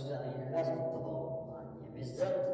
Rozdziale 11 to było nie.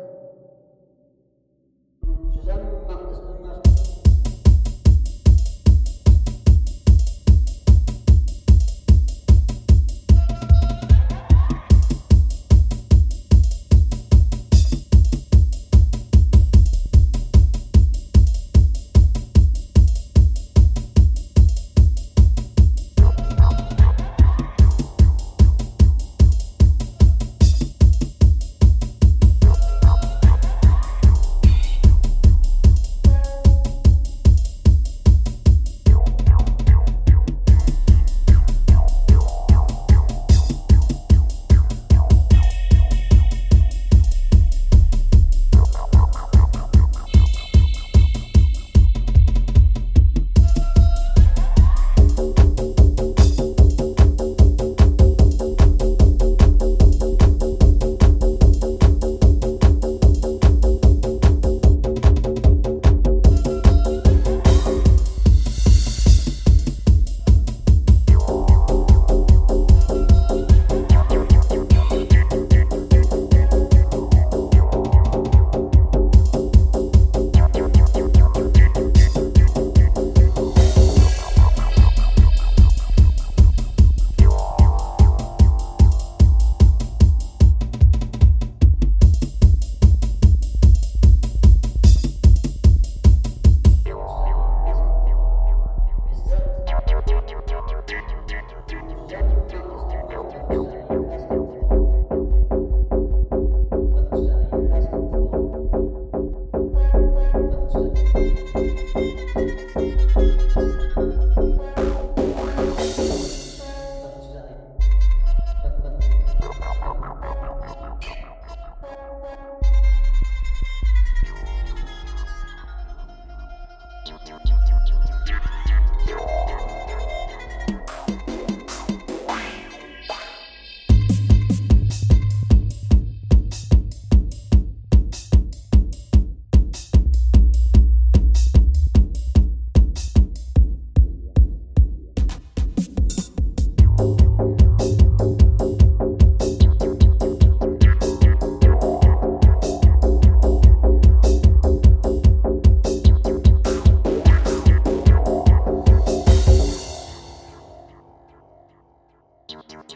Thank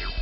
you.